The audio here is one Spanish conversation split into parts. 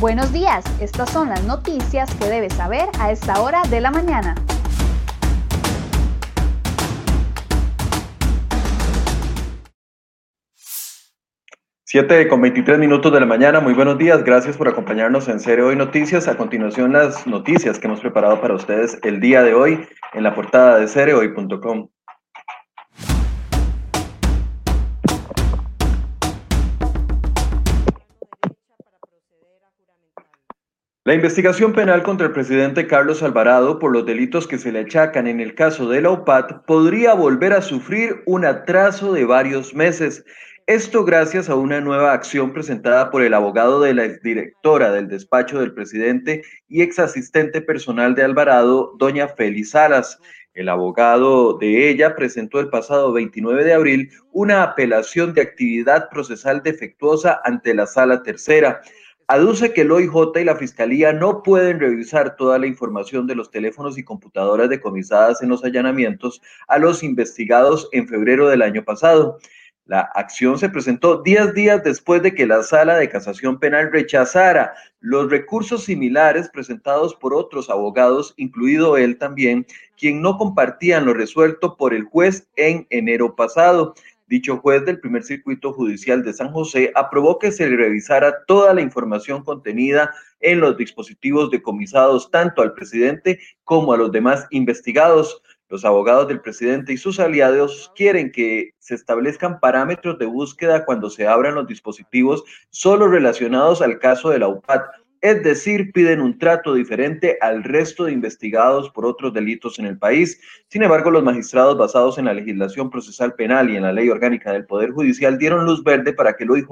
Buenos días, estas son las noticias que debes saber a esta hora de la mañana. 7 con 23 minutos de la mañana, muy buenos días, gracias por acompañarnos en Serio Hoy Noticias. A continuación las noticias que hemos preparado para ustedes el día de hoy en la portada de cereohoy.com. La investigación penal contra el presidente Carlos Alvarado por los delitos que se le achacan en el caso de la UPAT podría volver a sufrir un atraso de varios meses. Esto gracias a una nueva acción presentada por el abogado de la exdirectora del despacho del presidente y ex asistente personal de Alvarado, doña Félix Salas. El abogado de ella presentó el pasado 29 de abril una apelación de actividad procesal defectuosa ante la sala tercera. Aduce que el OIJ y la Fiscalía no pueden revisar toda la información de los teléfonos y computadoras decomisadas en los allanamientos a los investigados en febrero del año pasado. La acción se presentó 10 días después de que la Sala de Casación Penal rechazara los recursos similares presentados por otros abogados, incluido él también, quien no compartían lo resuelto por el juez en enero pasado. Dicho juez del primer circuito judicial de San José aprobó que se revisara toda la información contenida en los dispositivos decomisados tanto al presidente como a los demás investigados. Los abogados del presidente y sus aliados quieren que se establezcan parámetros de búsqueda cuando se abran los dispositivos solo relacionados al caso de la UPAT, es decir, piden un trato diferente al resto de investigados por otros delitos en el país. Sin embargo, los magistrados basados en la legislación procesal penal y en la ley orgánica del Poder Judicial dieron luz verde para que el OIJ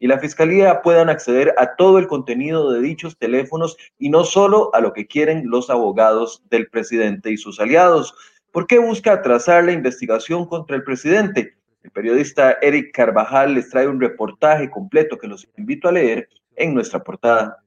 y la Fiscalía puedan acceder a todo el contenido de dichos teléfonos y no solo a lo que quieren los abogados del presidente y sus aliados. ¿Por qué busca atrasar la investigación contra el presidente? El periodista Eric Carvajal les trae un reportaje completo que los invito a leer en nuestra portada.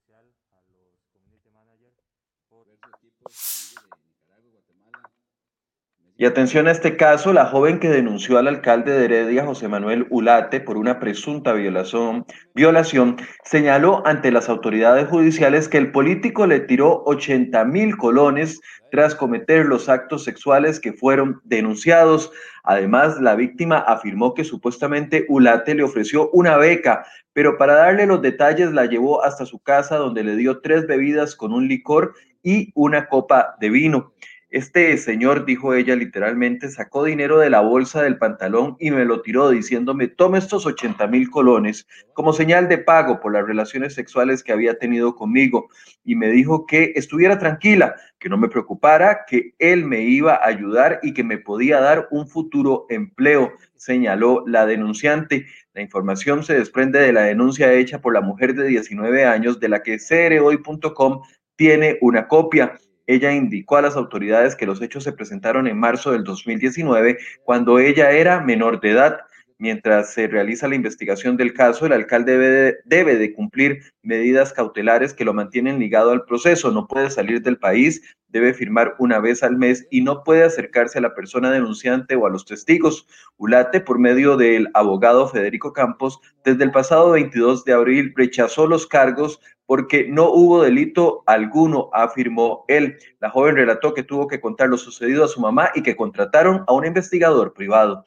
Y atención a este caso, la joven que denunció al alcalde de Heredia, José Manuel Ulate, por una presunta violación, violación, señaló ante las autoridades judiciales que el político le tiró 80 mil colones tras cometer los actos sexuales que fueron denunciados. Además, la víctima afirmó que supuestamente Ulate le ofreció una beca, pero para darle los detalles la llevó hasta su casa donde le dio tres bebidas con un licor y una copa de vino. Este señor, dijo ella literalmente, sacó dinero de la bolsa del pantalón y me lo tiró diciéndome, tome estos 80 mil colones como señal de pago por las relaciones sexuales que había tenido conmigo y me dijo que estuviera tranquila, que no me preocupara, que él me iba a ayudar y que me podía dar un futuro empleo, señaló la denunciante. La información se desprende de la denuncia hecha por la mujer de 19 años de la que CROI.com tiene una copia. Ella indicó a las autoridades que los hechos se presentaron en marzo del 2019, cuando ella era menor de edad. Mientras se realiza la investigación del caso, el alcalde debe de, cumplir medidas cautelares que lo mantienen ligado al proceso. No puede salir del país, debe firmar una vez al mes y no puede acercarse a la persona denunciante o a los testigos. Ulate, por medio del abogado Federico Campos, desde el pasado 22 de abril rechazó los cargos porque no hubo delito alguno, afirmó él. La joven relató que tuvo que contar lo sucedido a su mamá y que contrataron a un investigador privado.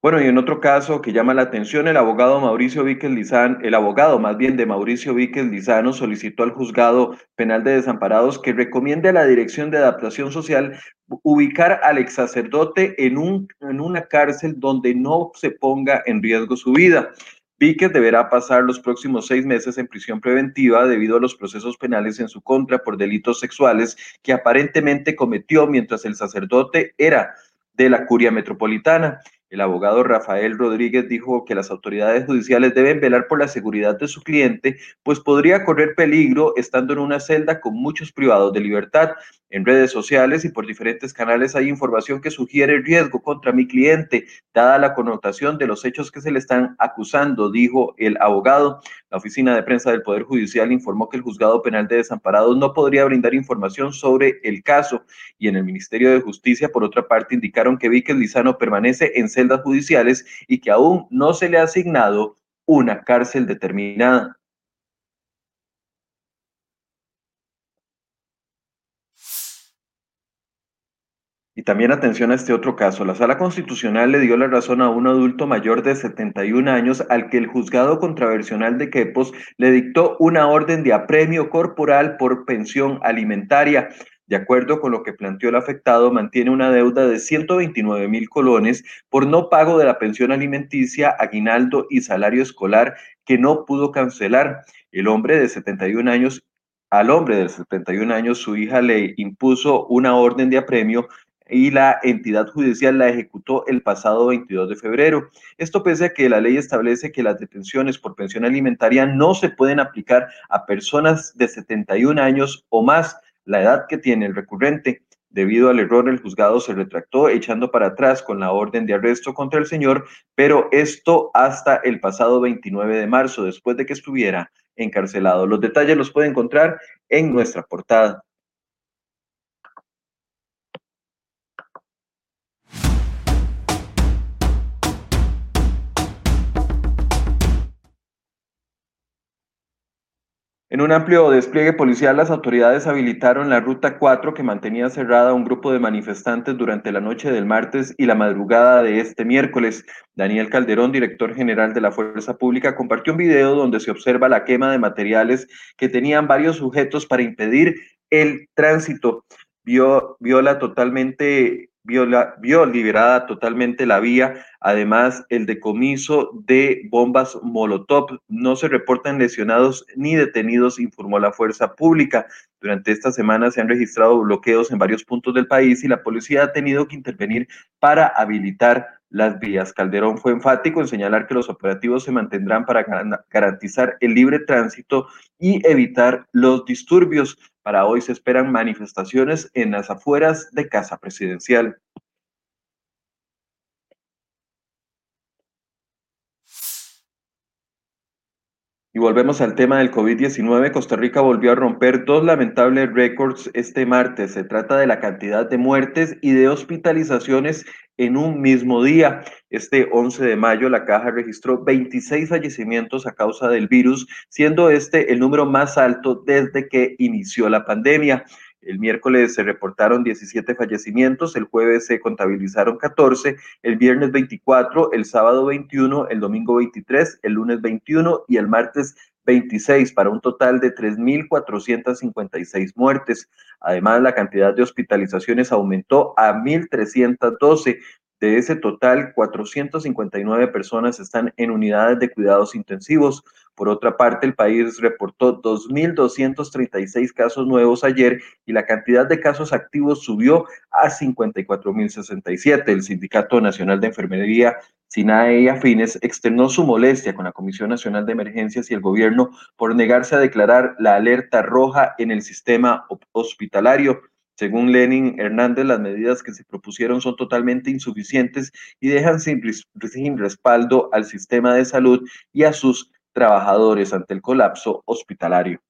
Bueno, y en otro caso que llama la atención, el abogado Mauricio Víquez Lizán, el abogado más bien de Mauricio Víquez Lizano solicitó al juzgado penal de desamparados que recomiende a la Dirección de Adaptación Social ubicar al ex sacerdote en, un, en una cárcel donde no se ponga en riesgo su vida. Víquez deberá pasar los próximos seis meses en prisión preventiva debido a los procesos penales en su contra por delitos sexuales que aparentemente cometió mientras el sacerdote era de la curia metropolitana. El abogado Rafael Rodríguez dijo que las autoridades judiciales deben velar por la seguridad de su cliente, pues podría correr peligro estando en una celda con muchos privados de libertad. En redes sociales y por diferentes canales hay información que sugiere riesgo contra mi cliente, dada la connotación de los hechos que se le están acusando, dijo el abogado. La oficina de prensa del Poder Judicial informó que el juzgado penal de desamparados no podría brindar información sobre el caso y en el Ministerio de Justicia, por otra parte, indicaron que Víquez Lizano permanece en celdas judiciales y que aún no se le ha asignado una cárcel determinada. Y también atención a este otro caso. La Sala Constitucional le dio la razón a un adulto mayor de 71 años al que el juzgado contraversional de Quepos le dictó una orden de apremio corporal por pensión alimentaria. De acuerdo con lo que planteó el afectado, mantiene una deuda de 129 mil colones por no pago de la pensión alimenticia, aguinaldo y salario escolar que no pudo cancelar. El hombre de 71 años al hombre de 71 años, su hija le impuso una orden de apremio y la entidad judicial la ejecutó el pasado 22 de febrero. Esto pese a que la ley establece que las detenciones por pensión alimentaria no se pueden aplicar a personas de 71 años o más, la edad que tiene el recurrente. Debido al error, el juzgado se retractó echando para atrás con la orden de arresto contra el señor, pero esto hasta el pasado 29 de marzo, después de que estuviera encarcelado. Los detalles los puede encontrar en nuestra portada. En un amplio despliegue policial, las autoridades habilitaron la Ruta 4 que mantenía cerrada a un grupo de manifestantes durante la noche del martes y la madrugada de este miércoles. Daniel Calderón, director general de la Fuerza Pública, compartió un video donde se observa la quema de materiales que tenían varios sujetos para impedir el tránsito. Vio, viola totalmente vio liberada totalmente la vía. Además, el decomiso de bombas Molotov. No se reportan lesionados ni detenidos, informó la fuerza pública. Durante esta semana se han registrado bloqueos en varios puntos del país y la policía ha tenido que intervenir para habilitar las vías. Calderón fue enfático en señalar que los operativos se mantendrán para garantizar el libre tránsito y evitar los disturbios. Para hoy se esperan manifestaciones en las afueras de Casa Presidencial. Y volvemos al tema del COVID-19. Costa Rica volvió a romper dos lamentables récords este martes. Se trata de la cantidad de muertes y de hospitalizaciones en un mismo día. Este 11 de mayo, la caja registró 26 fallecimientos a causa del virus, siendo este el número más alto desde que inició la pandemia. El miércoles se reportaron 17 fallecimientos, el jueves se contabilizaron 14, el viernes 24, el sábado 21, el domingo 23, el lunes 21 y el martes 26 para un total de 3.456 muertes. Además, la cantidad de hospitalizaciones aumentó a 1.312. De ese total, 459 personas están en unidades de cuidados intensivos. Por otra parte, el país reportó 2.236 casos nuevos ayer y la cantidad de casos activos subió a 54.067. El Sindicato Nacional de Enfermería, SINAE y Afines, externó su molestia con la Comisión Nacional de Emergencias y el gobierno por negarse a declarar la alerta roja en el sistema hospitalario. Según Lenin Hernández, las medidas que se propusieron son totalmente insuficientes y dejan sin, respaldo al sistema de salud y a sus trabajadores ante el colapso hospitalario.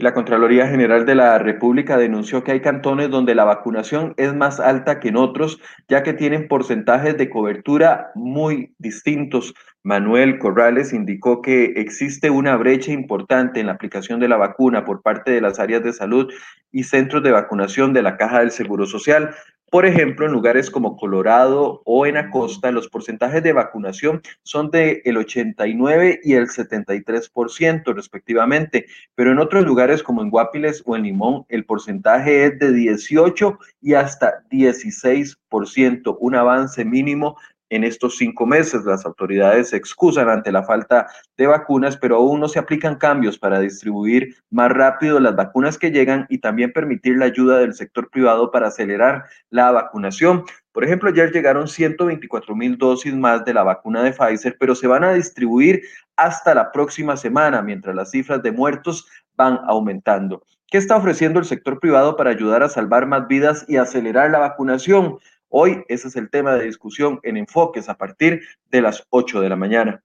La Contraloría General de la República denunció que hay cantones donde la vacunación es más alta que en otros, ya que tienen porcentajes de cobertura muy distintos. Manuel Corrales indicó que existe una brecha importante en la aplicación de la vacuna por parte de las áreas de salud y centros de vacunación de la Caja del Seguro Social, por ejemplo, en lugares como Colorado o en Acosta, los porcentajes de vacunación son de el 89 y el 73% respectivamente, pero en otros lugares como en Guapiles o en Limón, el porcentaje es de 18 y hasta 16%, un avance mínimo en estos cinco meses. Las autoridades se excusan ante la falta de vacunas, pero aún no se aplican cambios para distribuir más rápido las vacunas que llegan y también permitir la ayuda del sector privado para acelerar la vacunación. Por ejemplo, ayer llegaron 124 mil dosis más de la vacuna de Pfizer, pero se van a distribuir hasta la próxima semana, mientras las cifras de muertos van aumentando. ¿Qué está ofreciendo el sector privado para ayudar a salvar más vidas y acelerar la vacunación? Hoy ese es el tema de discusión en Enfoques a partir de las 8 de la mañana.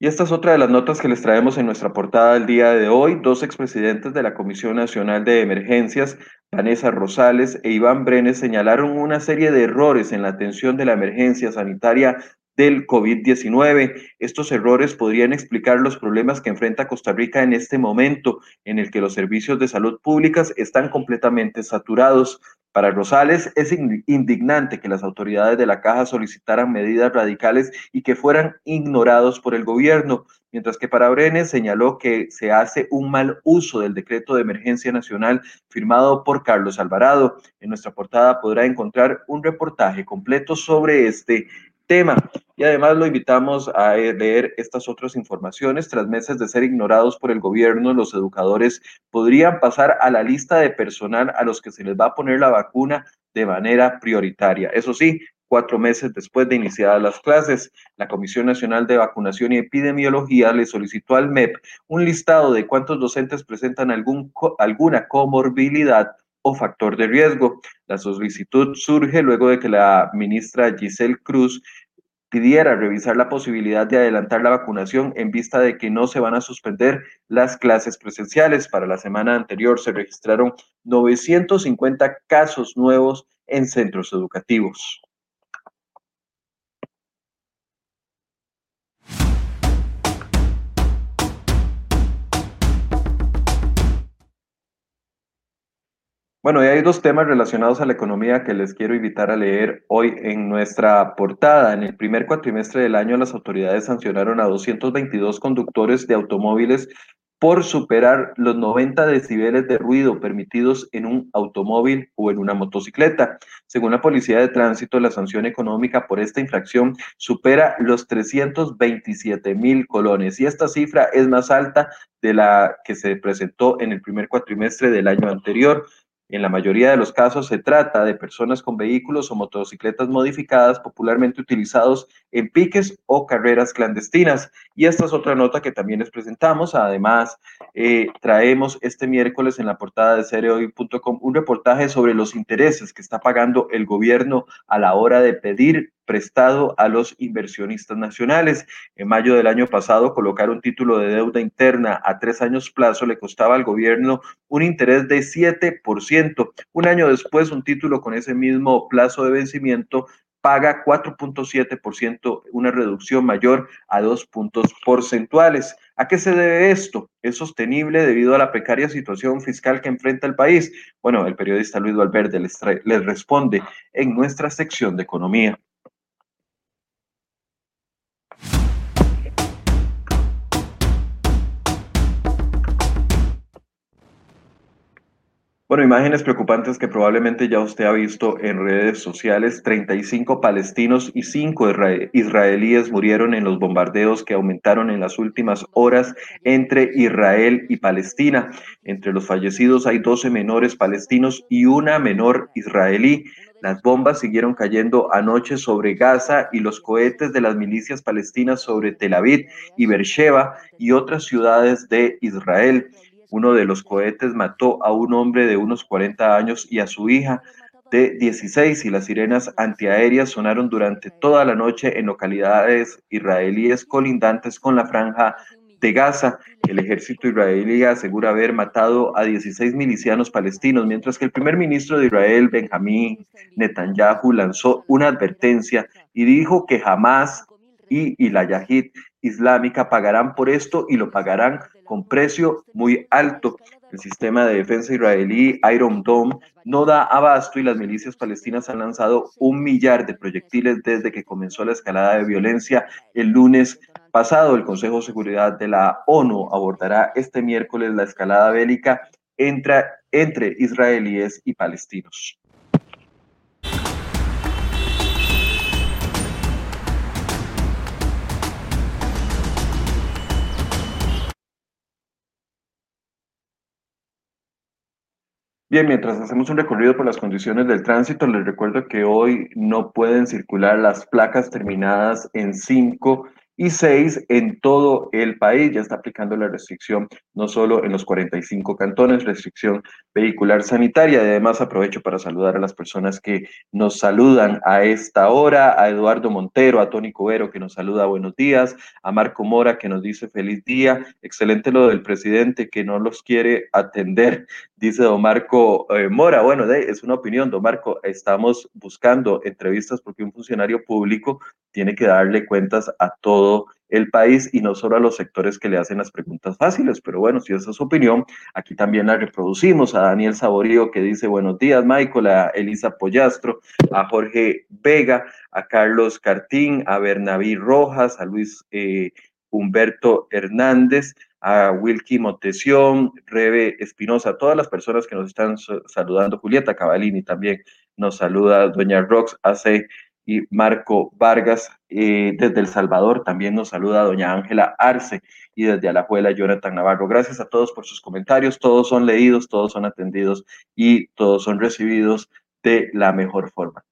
Y esta es otra de las notas que les traemos en nuestra portada del día de hoy. Dos expresidentes de la Comisión Nacional de Emergencias, Vanessa Rosales e Iván Brenes, señalaron una serie de errores en la atención de la emergencia sanitaria del COVID-19. Estos errores podrían explicar los problemas que enfrenta Costa Rica en este momento en el que los servicios de salud públicas están completamente saturados. Para Rosales es indignante que las autoridades de la caja solicitaran medidas radicales y que fueran ignorados por el gobierno, mientras que para Brenes señaló que se hace un mal uso del decreto de emergencia nacional firmado por Carlos Alvarado. En nuestra portada podrá encontrar un reportaje completo sobre este tema. Y además lo invitamos a leer estas otras informaciones. Tras meses de ser ignorados por el gobierno, los educadores podrían pasar a la lista de personal a los que se les va a poner la vacuna de manera prioritaria. Eso sí, cuatro meses después de iniciadas las clases, la Comisión Nacional de Vacunación y Epidemiología le solicitó al MEP un listado de cuántos docentes presentan algún, alguna comorbilidad o factor de riesgo. La solicitud surge luego de que la ministra Giselle Cruz pidiera revisar la posibilidad de adelantar la vacunación en vista de que no se van a suspender las clases presenciales. Para la semana anterior se registraron 950 casos nuevos en centros educativos. Bueno, y hay dos temas relacionados a la economía que les quiero invitar a leer hoy en nuestra portada. En el primer cuatrimestre del año, las autoridades sancionaron a 222 conductores de automóviles por superar los 90 decibeles de ruido permitidos en un automóvil o en una motocicleta. Según la Policía de Tránsito, la sanción económica por esta infracción supera los 327 mil colones y esta cifra es más alta de la que se presentó en el primer cuatrimestre del año anterior. En la mayoría de los casos se trata de personas con vehículos o motocicletas modificadas popularmente utilizados en piques o carreras clandestinas. Y esta es otra nota que también les presentamos. Además, eh, traemos este miércoles en la portada de cereoy.com un reportaje sobre los intereses que está pagando el gobierno a la hora de pedir prestado a los inversionistas nacionales. En mayo del año pasado, colocar un título de deuda interna a tres años plazo le costaba al gobierno un interés de 7%. Un año después, un título con ese mismo plazo de vencimiento paga 4.7%, una reducción mayor a dos puntos porcentuales. ¿A qué se debe esto? ¿Es sostenible debido a la precaria situación fiscal que enfrenta el país? Bueno, el periodista Luis Valverde les, les responde en nuestra sección de economía. Bueno, imágenes preocupantes que probablemente ya usted ha visto en redes sociales. 35 palestinos y 5 israelíes murieron en los bombardeos que aumentaron en las últimas horas entre Israel y Palestina. Entre los fallecidos hay 12 menores palestinos y una menor israelí. Las bombas siguieron cayendo anoche sobre Gaza y los cohetes de las milicias palestinas sobre Tel Aviv y Beersheba y otras ciudades de Israel. Uno de los cohetes mató a un hombre de unos 40 años y a su hija de 16 y las sirenas antiaéreas sonaron durante toda la noche en localidades israelíes colindantes con la franja de Gaza. El ejército israelí asegura haber matado a 16 milicianos palestinos, mientras que el primer ministro de Israel, Benjamín Netanyahu, lanzó una advertencia y dijo que jamás y, y la Yahid islámica pagarán por esto y lo pagarán con precio muy alto. El sistema de defensa israelí Iron Dome no da abasto y las milicias palestinas han lanzado un millar de proyectiles desde que comenzó la escalada de violencia el lunes pasado. El Consejo de Seguridad de la ONU abordará este miércoles la escalada bélica entre, entre israelíes y palestinos. Bien, mientras hacemos un recorrido por las condiciones del tránsito, les recuerdo que hoy no pueden circular las placas terminadas en 5 y seis en todo el país. Ya está aplicando la restricción no solo en los 45 cantones, restricción vehicular sanitaria. Además, aprovecho para saludar a las personas que nos saludan a esta hora, a Eduardo Montero, a Tony Covero que nos saluda buenos días, a Marco Mora que nos dice feliz día. Excelente lo del presidente que no los quiere atender, dice don Marco eh, Mora. Bueno, es una opinión, don Marco. Estamos buscando entrevistas porque un funcionario público tiene que darle cuentas a todo el país y no solo a los sectores que le hacen las preguntas fáciles. Pero bueno, si esa es su opinión, aquí también la reproducimos. A Daniel Saborío que dice buenos días, Michael, a Elisa Pollastro, a Jorge Vega, a Carlos Cartín, a Bernabí Rojas, a Luis eh, Humberto Hernández, a Wilkie Montesión, Rebe Espinosa, todas las personas que nos están saludando, Julieta Cavalini también nos saluda, Doña Rox hace y Marco Vargas. Eh, desde El Salvador también nos saluda doña Ángela Arce y desde Alajuela Jonathan Navarro. Gracias a todos por sus comentarios. Todos son leídos, todos son atendidos y todos son recibidos de la mejor forma.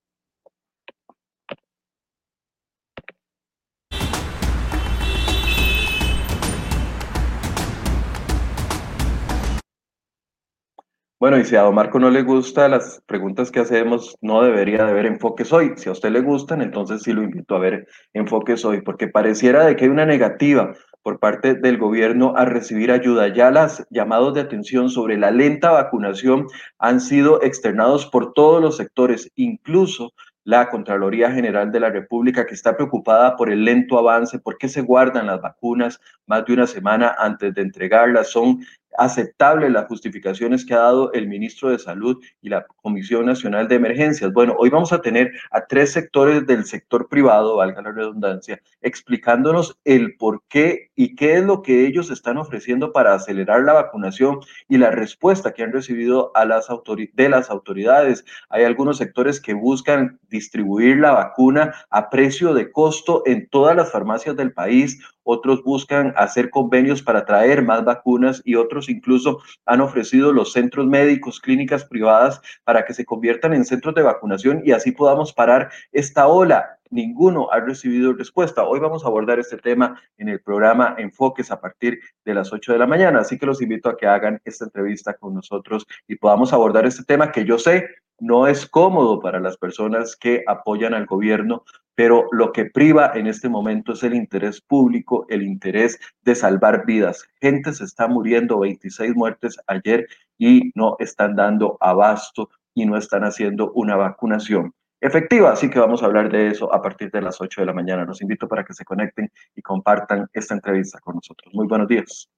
Bueno, y si a Don Marco no le gustan las preguntas que hacemos, no debería de ver enfoques hoy. Si a usted le gustan, entonces sí lo invito a ver enfoques hoy, porque pareciera de que hay una negativa por parte del gobierno a recibir ayuda. Ya las llamados de atención sobre la lenta vacunación han sido externados por todos los sectores, incluso la Contraloría General de la República, que está preocupada por el lento avance, por qué se guardan las vacunas más de una semana antes de entregarlas. Son aceptables las justificaciones que ha dado el ministro de Salud y la Comisión Nacional de Emergencias. Bueno, hoy vamos a tener a tres sectores del sector privado, valga la redundancia, explicándonos el por qué y qué es lo que ellos están ofreciendo para acelerar la vacunación y la respuesta que han recibido a las de las autoridades. Hay algunos sectores que buscan distribuir la vacuna a precio de costo en todas las farmacias del país otros buscan hacer convenios para traer más vacunas y otros incluso han ofrecido los centros médicos, clínicas privadas para que se conviertan en centros de vacunación y así podamos parar esta ola. Ninguno ha recibido respuesta. Hoy vamos a abordar este tema en el programa Enfoques a partir de las 8 de la mañana, así que los invito a que hagan esta entrevista con nosotros y podamos abordar este tema que yo sé no es cómodo para las personas que apoyan al gobierno, pero lo que priva en este momento es el interés público, el interés de salvar vidas. Gente se está muriendo, 26 muertes ayer y no están dando abasto y no están haciendo una vacunación efectiva. Así que vamos a hablar de eso a partir de las 8 de la mañana. Los invito para que se conecten y compartan esta entrevista con nosotros. Muy buenos días.